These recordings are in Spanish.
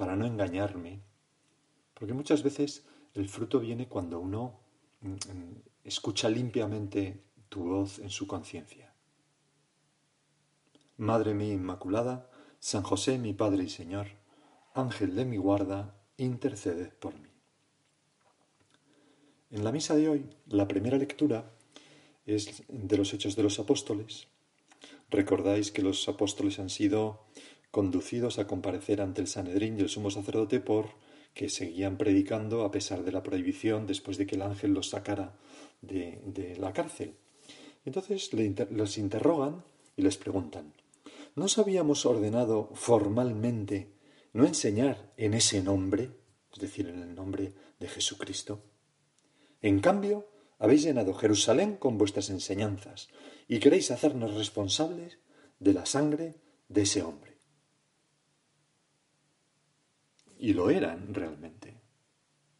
para no engañarme, porque muchas veces el fruto viene cuando uno mm, mm, escucha limpiamente tu voz en su conciencia. Madre mía Inmaculada, San José mi Padre y Señor, Ángel de mi guarda, interceded por mí. En la misa de hoy, la primera lectura es de los Hechos de los Apóstoles. Recordáis que los apóstoles han sido conducidos a comparecer ante el Sanedrín y el sumo sacerdote por que seguían predicando a pesar de la prohibición después de que el ángel los sacara de, la cárcel. Entonces los interrogan y les preguntan, ¿no os habíamos ordenado formalmente no enseñar en ese nombre, es decir, en el nombre de Jesucristo? En cambio, habéis llenado Jerusalén con vuestras enseñanzas y queréis hacernos responsables de la sangre de ese hombre. Y lo eran realmente.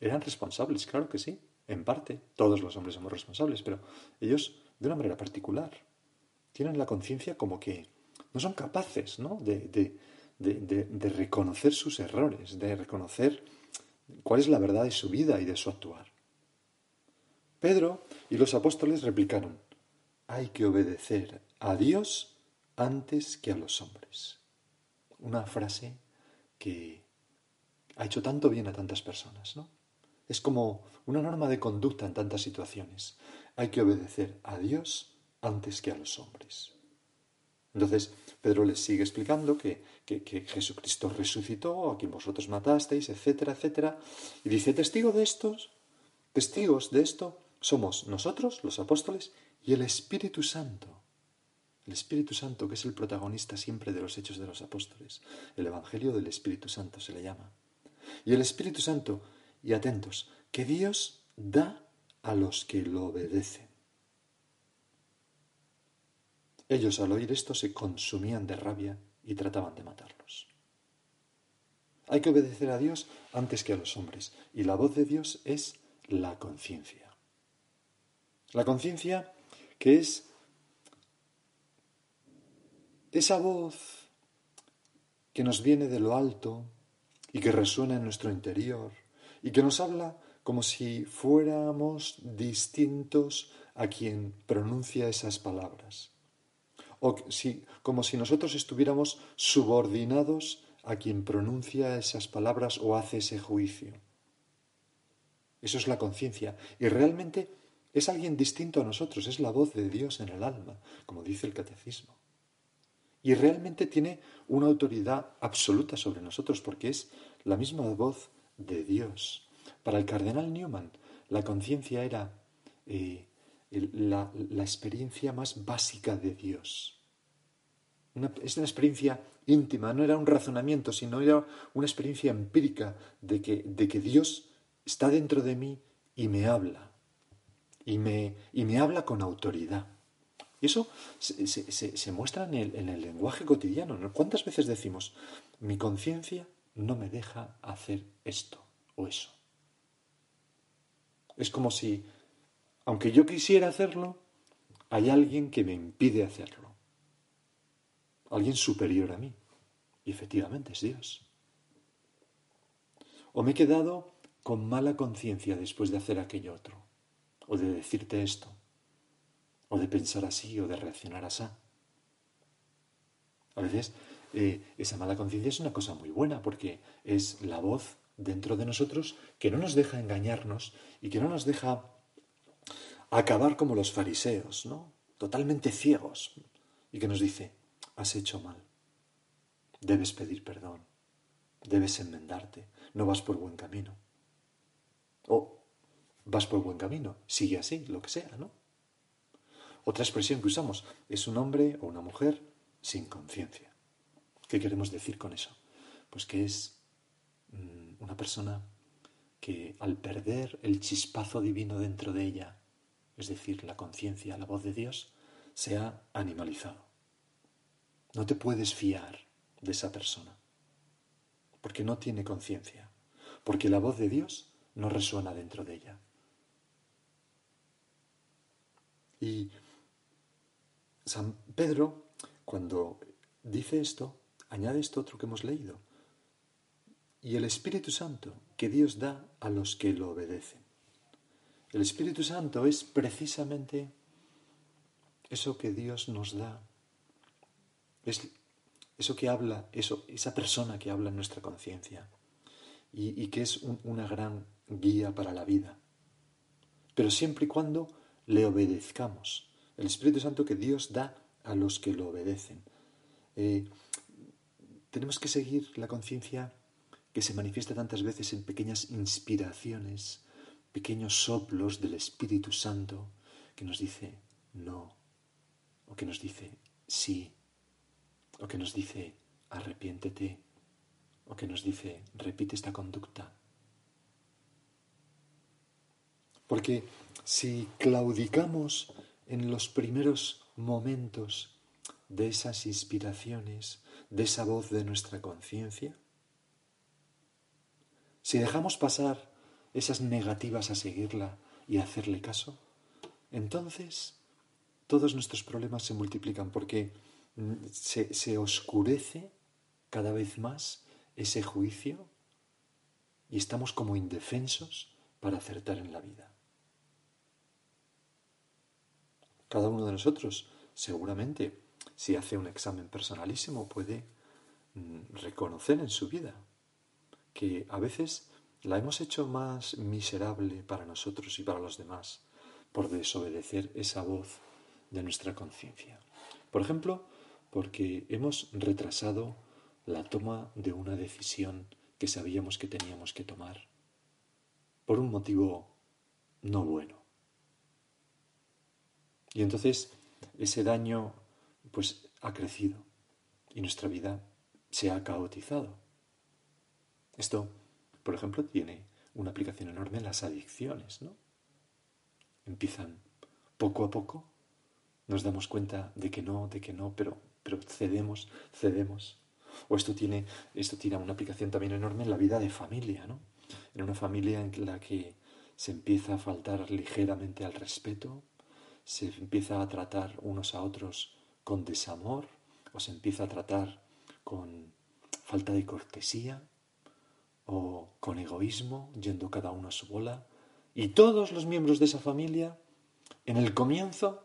Eran responsables, claro que sí, en parte. Todos los hombres somos responsables, pero ellos de una manera particular. Tienen la conciencia como que no son capaces ¿no? De, de, de, de, reconocer sus errores, de reconocer cuál es la verdad de su vida y de su actuar. Pedro y los apóstoles replicaron, hay que obedecer a Dios antes que a los hombres. Una frase que ha hecho tanto bien a tantas personas, ¿no? Es como una norma de conducta en tantas situaciones. Hay que obedecer a Dios antes que a los hombres. Entonces, Pedro les sigue explicando que, que, Jesucristo resucitó, a quien vosotros matasteis, etcétera, etcétera. Y dice, testigo de estos, testigos de esto, somos nosotros, los apóstoles, y el Espíritu Santo. El Espíritu Santo, que es el protagonista siempre de los hechos de los apóstoles. El Evangelio del Espíritu Santo se le llama y el Espíritu Santo. Y atentos, que Dios da a los que lo obedecen. Ellos al oír esto se consumían de rabia y trataban de matarlos. Hay que obedecer a Dios antes que a los hombres, y la voz de Dios es la conciencia. La conciencia que es esa voz que nos viene de lo alto, y que resuena en nuestro interior y que nos habla como si fuéramos distintos a quien pronuncia esas palabras. O si, como si nosotros estuviéramos subordinados a quien pronuncia esas palabras o hace ese juicio. Eso es la conciencia. Y realmente es alguien distinto a nosotros, es la voz de Dios en el alma, como dice el catecismo. Y realmente tiene una autoridad absoluta sobre nosotros porque es la misma voz de Dios. Para el cardenal Newman, la conciencia era eh, la, experiencia más básica de Dios. es una experiencia íntima, no era un razonamiento, sino era una experiencia empírica de que, de que Dios está dentro de mí y me habla. Y me, y me habla con autoridad. Y eso se, muestra en el, en el, lenguaje cotidiano. ¿Cuántas veces decimos, mi conciencia no me deja hacer esto o eso? Es como si, aunque yo quisiera hacerlo, hay alguien que me impide hacerlo. Alguien superior a mí. Y efectivamente es Dios. O me he quedado con mala conciencia después de hacer aquello otro. O de decirte esto o de pensar así o de reaccionar así. A veces eh, esa mala conciencia es una cosa muy buena porque es la voz dentro de nosotros que no nos deja engañarnos y que no nos deja acabar como los fariseos, ¿no? Totalmente ciegos y que nos dice, has hecho mal, debes pedir perdón, debes enmendarte, no vas por buen camino. O vas por buen camino, sigue así, lo que sea, ¿no? Otra expresión que usamos es un hombre o una mujer sin conciencia. ¿Qué queremos decir con eso? Pues que es mm, una persona que al perder el chispazo divino dentro de ella, es decir, la conciencia, la voz de Dios, se ha animalizado. No te puedes fiar de esa persona, porque no tiene conciencia, porque la voz de Dios no resuena dentro de ella. Y San Pedro, cuando dice esto, añade esto otro que hemos leído. Y el Espíritu Santo que Dios da a los que lo obedecen. El Espíritu Santo es precisamente eso que Dios nos da. Es eso que habla, eso, esa persona que habla en nuestra conciencia y, que es una gran guía para la vida. Pero siempre y cuando le obedezcamos. El Espíritu Santo que Dios da a los que lo obedecen. Eh, tenemos que seguir la conciencia que se manifiesta tantas veces en pequeñas inspiraciones, pequeños soplos del Espíritu Santo que nos dice no, o que nos dice sí, o que nos dice arrepiéntete, o que nos dice repite esta conducta. Porque si claudicamos en los primeros momentos de esas inspiraciones, de esa voz de nuestra conciencia, si dejamos pasar esas negativas a seguirla y a hacerle caso, entonces todos nuestros problemas se multiplican porque mm, se, se oscurece cada vez más ese juicio y estamos como indefensos para acertar en la vida. Cada uno de nosotros, seguramente, si hace un examen personalísimo, puede mm, reconocer en su vida que a veces la hemos hecho más miserable para nosotros y para los demás por desobedecer esa voz de nuestra conciencia. Por ejemplo, porque hemos retrasado la toma de una decisión que sabíamos que teníamos que tomar por un motivo no bueno. Y entonces ese daño pues ha crecido y nuestra vida se ha caotizado. Esto, por ejemplo, tiene una aplicación enorme en las adicciones, ¿no? Empiezan poco a poco, nos damos cuenta de que no, de que no, pero, pero cedemos, cedemos. O esto tiene, esto tiene una aplicación también enorme en la vida de familia, ¿no? En una familia en la que se empieza a faltar ligeramente al respeto, se empieza a tratar unos a otros con desamor o se empieza a tratar con falta de cortesía o con egoísmo, yendo cada uno a su bola. Y todos los miembros de esa familia, en el comienzo,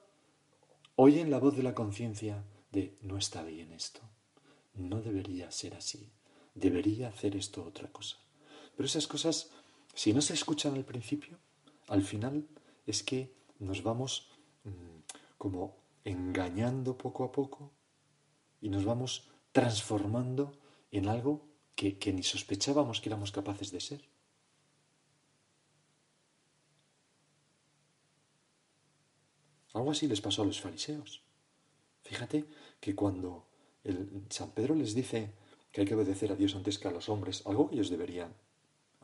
oyen la voz de la conciencia de no está bien esto, no debería ser así, debería hacer esto otra cosa. Pero esas cosas, si no se escuchan al principio, al final es que nos vamos como engañando poco a poco y nos vamos transformando en algo que, que ni sospechábamos que éramos capaces de ser. Algo así les pasó a los fariseos. Fíjate que cuando el San Pedro les dice que hay que obedecer a Dios antes que a los hombres, algo que ellos deberían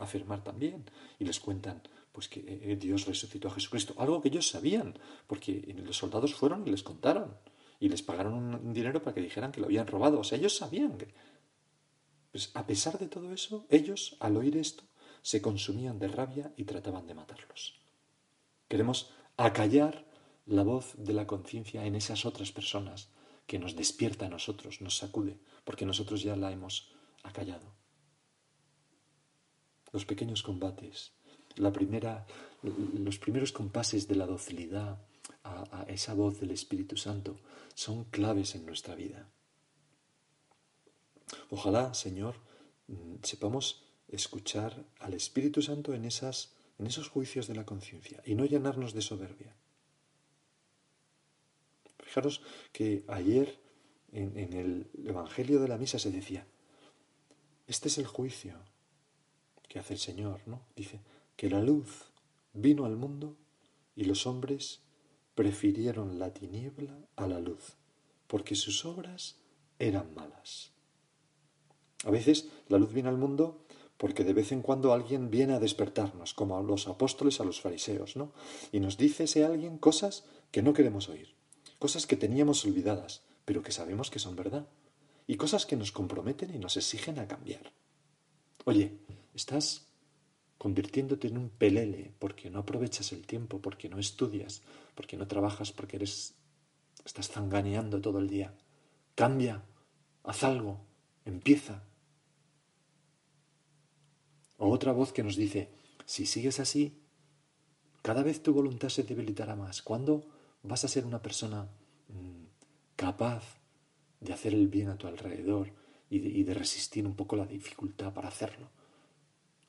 afirmar también, y les cuentan pues que eh, Dios resucitó a Jesucristo, algo que ellos sabían, porque los soldados fueron y les contaron y les pagaron un dinero para que dijeran que lo habían robado, o sea, ellos sabían que pues a pesar de todo eso, ellos al oír esto se consumían de rabia y trataban de matarlos. Queremos acallar la voz de la conciencia en esas otras personas que nos despierta a nosotros, nos sacude, porque nosotros ya la hemos acallado. Los pequeños combates la primera, los primeros compases de la docilidad a, esa voz del Espíritu Santo son claves en nuestra vida. Ojalá, Señor, mm, sepamos escuchar al Espíritu Santo en, esas, en esos juicios de la conciencia y no llenarnos de soberbia. Fijaros que ayer en, el Evangelio de la Misa se decía, este es el juicio que hace el Señor, ¿no? Dice, que la luz vino al mundo y los hombres prefirieron la tiniebla a la luz, porque sus obras eran malas. A veces la luz viene al mundo porque de vez en cuando alguien viene a despertarnos, como a los apóstoles a los fariseos, ¿no? Y nos dice ese alguien cosas que no queremos oír, cosas que teníamos olvidadas, pero que sabemos que son verdad, y cosas que nos comprometen y nos exigen a cambiar. Oye, estás convirtiéndote en un pelele porque no aprovechas el tiempo, porque no estudias, porque no trabajas, porque eres estás zanganeando todo el día. Cambia, haz algo, empieza. O otra voz que nos dice, si sigues así, cada vez tu voluntad se debilitará más. ¿Cuándo vas a ser una persona mm, capaz de hacer el bien a tu alrededor y de, resistir un poco la dificultad para hacerlo?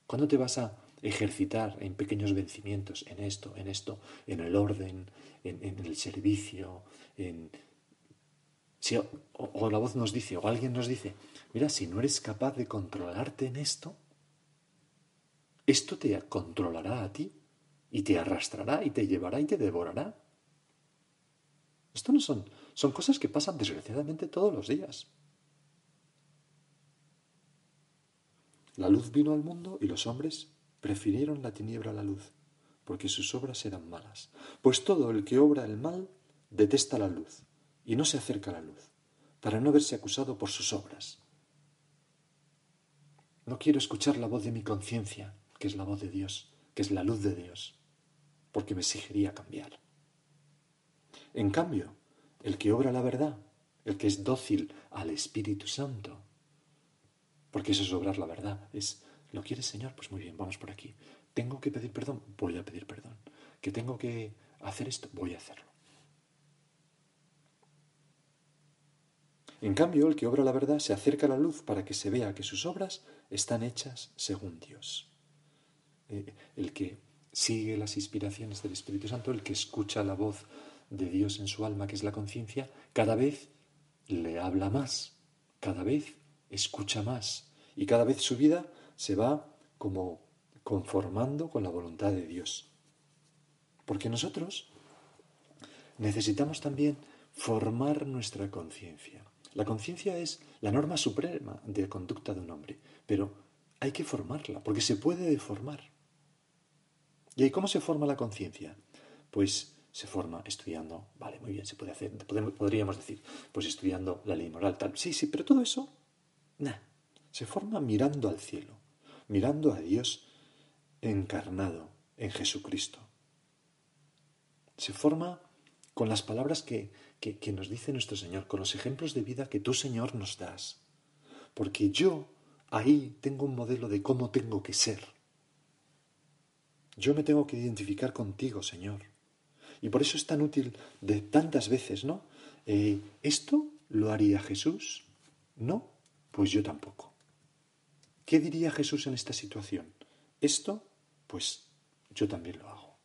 ¿Cuándo te vas a ejercitar en pequeños vencimientos, en esto, en esto, en el orden, en, el servicio, en... o la voz nos dice, o alguien nos dice, mira, si no eres capaz de controlarte en esto, esto te controlará a ti y te arrastrará y te llevará y te devorará. Esto no son, son cosas que pasan desgraciadamente todos los días. La luz vino al mundo y los hombres prefirieron la tiniebla a la luz, porque sus obras eran malas. Pues todo el que obra el mal detesta la luz y no se acerca a la luz, para no verse acusado por sus obras. No quiero escuchar la voz de mi conciencia, que es la voz de Dios, que es la luz de Dios, porque me exigiría cambiar. En cambio, el que obra la verdad, el que es dócil al Espíritu Santo, porque eso es obrar la verdad, es, ¿lo quieres Señor? Pues muy bien, vamos por aquí. ¿Tengo que pedir perdón? Voy a pedir perdón. ¿Que tengo que hacer esto? Voy a hacerlo. En cambio, el que obra la verdad se acerca a la luz para que se vea que sus obras están hechas según Dios. Eh, el que sigue las inspiraciones del Espíritu Santo, el que escucha la voz de Dios en su alma, que es la conciencia, cada vez le habla más, cada vez escucha más y cada vez su vida se va como conformando con la voluntad de Dios. Porque nosotros necesitamos también formar nuestra conciencia. La conciencia es la norma suprema de conducta de un hombre, pero hay que formarla, porque se puede deformar. ¿Y cómo se forma la conciencia? Pues se forma estudiando, vale, muy bien, se puede hacer, podríamos decir, pues estudiando la ley moral, tal. Sí, sí, pero todo eso, nada, se forma mirando al cielo, mirando a Dios encarnado en Jesucristo. Se forma con las palabras que, que, que nos dice nuestro Señor, con los ejemplos de vida que tú, Señor, nos das. Porque yo ahí tengo un modelo de cómo tengo que ser. Yo me tengo que identificar contigo, Señor. Y por eso es tan útil de tantas veces, ¿no? Eh, ¿Esto lo haría Jesús? No, pues yo tampoco. ¿Qué diría Jesús en esta situación? Esto, pues yo también lo hago.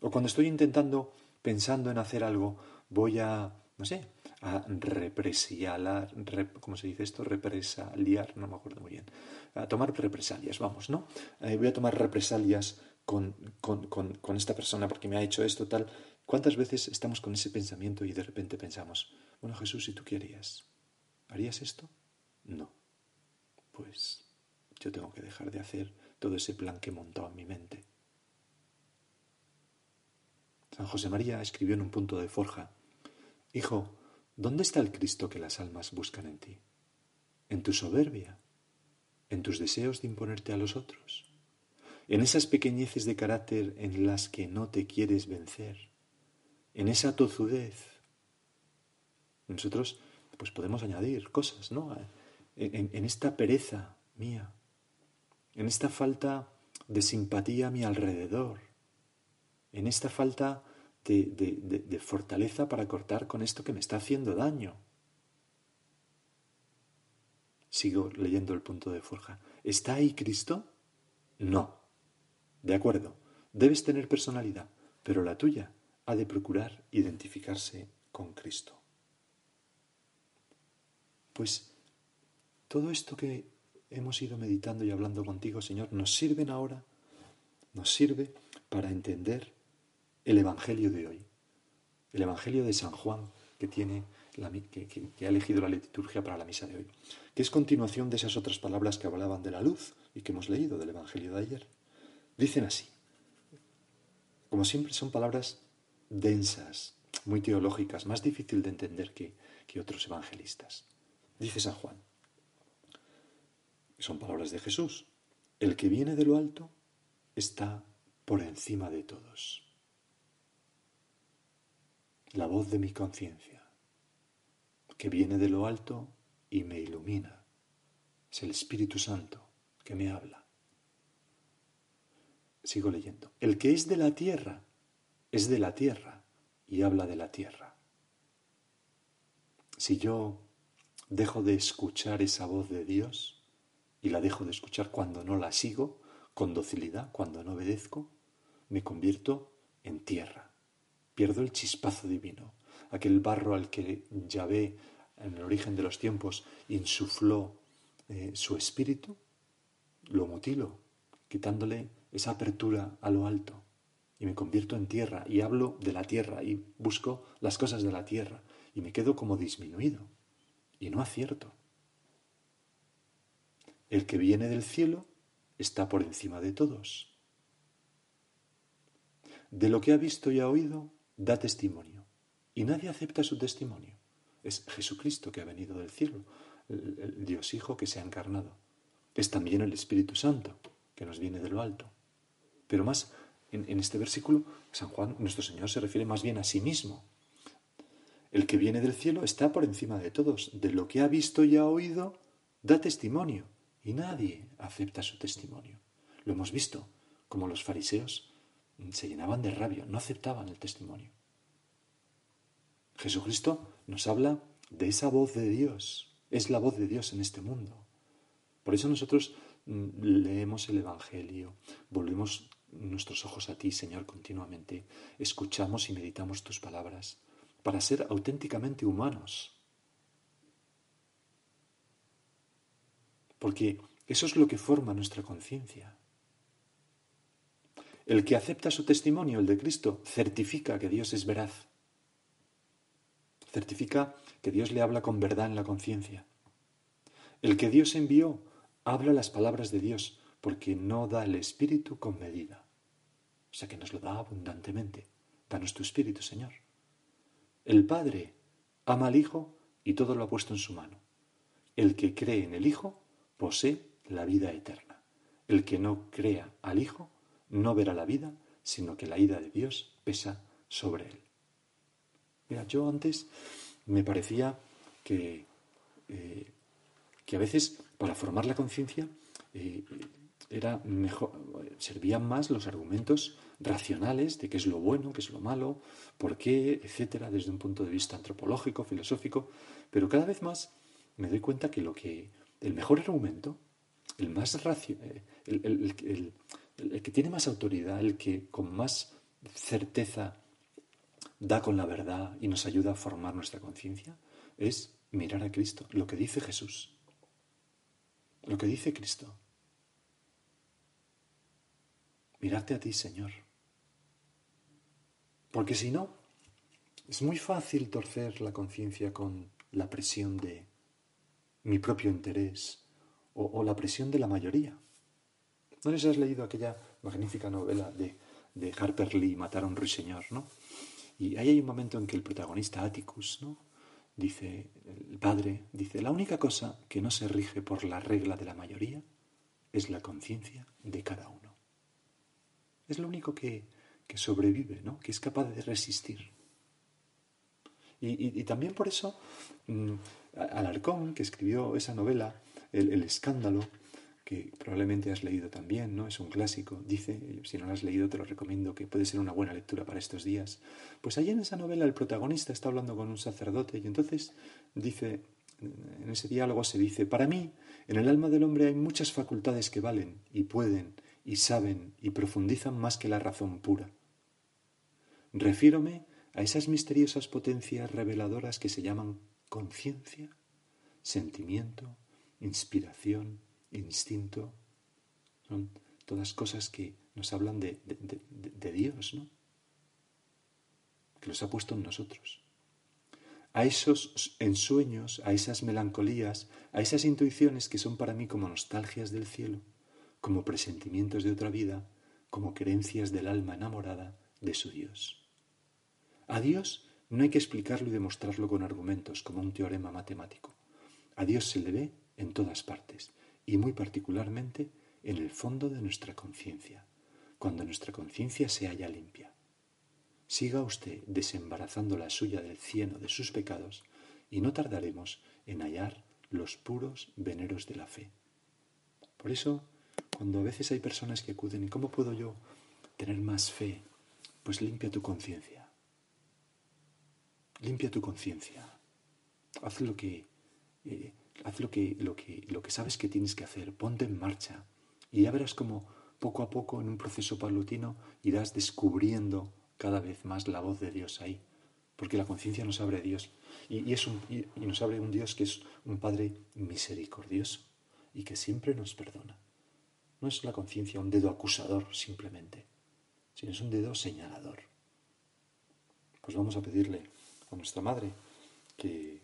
O cuando estoy intentando, pensando en hacer algo, voy a, no sé, a represaliar, ¿cómo se dice esto? Represaliar, no me acuerdo muy bien. A tomar represalias, vamos, ¿no? Eh, voy a tomar represalias con, con, con, esta persona porque me ha hecho esto, tal. ¿Cuántas veces estamos con ese pensamiento y de repente pensamos, bueno Jesús, si tú querías, ¿harías esto? No. Pues yo tengo que dejar de hacer todo ese plan que he montado en mi mente. San José María escribió en un punto de forja, Hijo, ¿Dónde está el Cristo que las almas buscan en ti? ¿En tu soberbia? ¿En tus deseos de imponerte a los otros? ¿En esas pequeñeces de carácter en las que no te quieres vencer? ¿En esa tozudez? Nosotros pues podemos añadir cosas, ¿no? En, en esta pereza mía, en esta falta de simpatía a mi alrededor, en esta falta de, fortaleza para cortar con esto que me está haciendo daño. Sigo leyendo el punto de Forja. ¿Está ahí Cristo? No. De acuerdo, debes tener personalidad, pero la tuya ha de procurar identificarse con Cristo. Pues todo esto que hemos ido meditando y hablando contigo, Señor, nos sirven ahora, nos sirve para entender el Evangelio de hoy, el Evangelio de San Juan, que tiene que, ha elegido la liturgia para la misa de hoy, que es continuación de esas otras palabras que hablaban de la luz y que hemos leído del Evangelio de ayer. Dicen así, como siempre son palabras densas, muy teológicas, más difícil de entender que, que otros evangelistas. Dice San Juan, son palabras de Jesús, el que viene de lo alto está por encima de todos. La voz de mi conciencia, que viene de lo alto y me ilumina, es el Espíritu Santo que me habla. Sigo leyendo. El que es de la tierra es de la tierra y habla de la tierra. Si yo dejo de escuchar esa voz de Dios y la dejo de escuchar cuando no la sigo, con docilidad, cuando no obedezco, me convierto en tierra. Pierdo el chispazo divino, aquel barro al que Yahvé en el origen de los tiempos insufló eh, su espíritu, lo mutilo, quitándole esa apertura a lo alto y me convierto en tierra y hablo de la tierra y busco las cosas de la tierra y me quedo como disminuido y no acierto. El que viene del cielo está por encima de todos. De lo que ha visto y ha oído, da testimonio y nadie acepta su testimonio. Es Jesucristo que ha venido del cielo, el, Dios Hijo que se ha encarnado. Es también el Espíritu Santo que nos viene de lo alto. Pero más en, este versículo, San Juan, nuestro Señor, se refiere más bien a sí mismo. El que viene del cielo está por encima de todos. De lo que ha visto y ha oído, da testimonio. Y nadie acepta su testimonio. Lo hemos visto, como los fariseos se llenaban de rabia, no aceptaban el testimonio. Jesucristo nos habla de esa voz de Dios. Es la voz de Dios en este mundo. Por eso nosotros mm, leemos el Evangelio, volvemos nuestros ojos a ti, Señor, continuamente. Escuchamos y meditamos tus palabras para ser auténticamente humanos. Porque eso es lo que forma nuestra conciencia. El que acepta su testimonio, el de Cristo, certifica que Dios es veraz. Certifica que Dios le habla con verdad en la conciencia. El que Dios envió habla las palabras de Dios porque no da el Espíritu con medida. O sea que nos lo da abundantemente. Danos tu Espíritu, Señor. El Padre ama al Hijo y todo lo ha puesto en su mano. El que cree en el Hijo posee la vida eterna. El que no crea al Hijo no verá la vida, sino que la ira de Dios pesa sobre él. Mira, yo antes me parecía que, eh, que a veces para formar la conciencia eh, era mejor, servían más los argumentos racionales de qué es lo bueno, qué es lo malo, por qué, etcétera, desde un punto de vista antropológico, filosófico, pero cada vez más me doy cuenta que lo que el mejor argumento, el más racio, eh, el, el que tiene más autoridad, el que con más certeza da con la verdad y nos ayuda a formar nuestra conciencia, es mirar a Cristo, lo que dice Jesús, lo que dice Cristo. mirarte a ti, Señor. Porque si no, es muy fácil torcer la conciencia con la presión de mi propio interés o, la presión de la mayoría. ¿No les has leído aquella magnífica novela de, de Harper Lee, Matar a un ruiseñor, no? Y ahí hay un momento en que el protagonista Atticus, ¿no? Dice, el padre, dice, la única cosa que no se rige por la regla de la mayoría es la conciencia de cada uno. Es lo único que, sobrevive, ¿no? que es capaz de resistir. Y, también por eso mm, Alarcón, que escribió esa novela, el, escándalo, que probablemente has leído también, ¿no? Es un clásico. Dice, si no lo has leído, te lo recomiendo, que puede ser una buena lectura para estos días. Pues allí en esa novela el protagonista está hablando con un sacerdote y entonces dice, en ese diálogo se dice, para mí, en el alma del hombre hay muchas facultades que valen y pueden y saben y profundizan más que la razón pura. Refiérome a esas misteriosas potencias reveladoras que se llaman conciencia, sentimiento, inspiración, instinto. Son todas cosas que nos hablan de, Dios, ¿no? Que los ha puesto en nosotros. a esos ensueños, a esas melancolías, a esas intuiciones que son para mí como nostalgias del cielo, como presentimientos de otra vida, como creencias del alma enamorada de su Dios. A Dios no hay que explicarlo y demostrarlo con argumentos, como un teorema matemático. A Dios se le ve en todas partes, y muy particularmente en el fondo de nuestra conciencia, cuando nuestra conciencia se halla limpia. Siga usted desembarazando la suya del cieno de sus pecados, y no tardaremos en hallar los puros veneros de la fe. Por eso, cuando a veces hay personas que acuden, ¿y cómo puedo yo tener más fe? Pues limpia tu conciencia. Limpia tu conciencia. Haz lo que, eh, haz lo que, lo, que, lo que sabes que tienes que hacer. Ponte en marcha. Y ya verás cómo poco a poco, en un proceso palutino, irás descubriendo cada vez más la voz de Dios ahí. Porque la conciencia nos abre a Dios. Y, un, y nos abre un Dios que es un Padre misericordioso y que siempre nos perdona. No es la conciencia un dedo acusador simplemente, sino es un dedo señalador. Pues vamos a pedirle a nuestra Madre que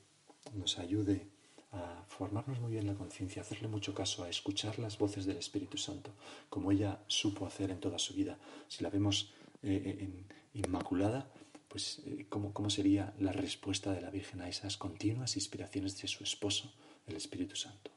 nos ayude a formarnos muy bien la conciencia, hacerle mucho caso, a escuchar las voces del Espíritu Santo, como ella supo hacer en toda su vida. Si la vemos eh, en, inmaculada, pues eh, ¿cómo, ¿cómo sería la respuesta de la Virgen a esas continuas inspiraciones de su esposo, el Espíritu Santo?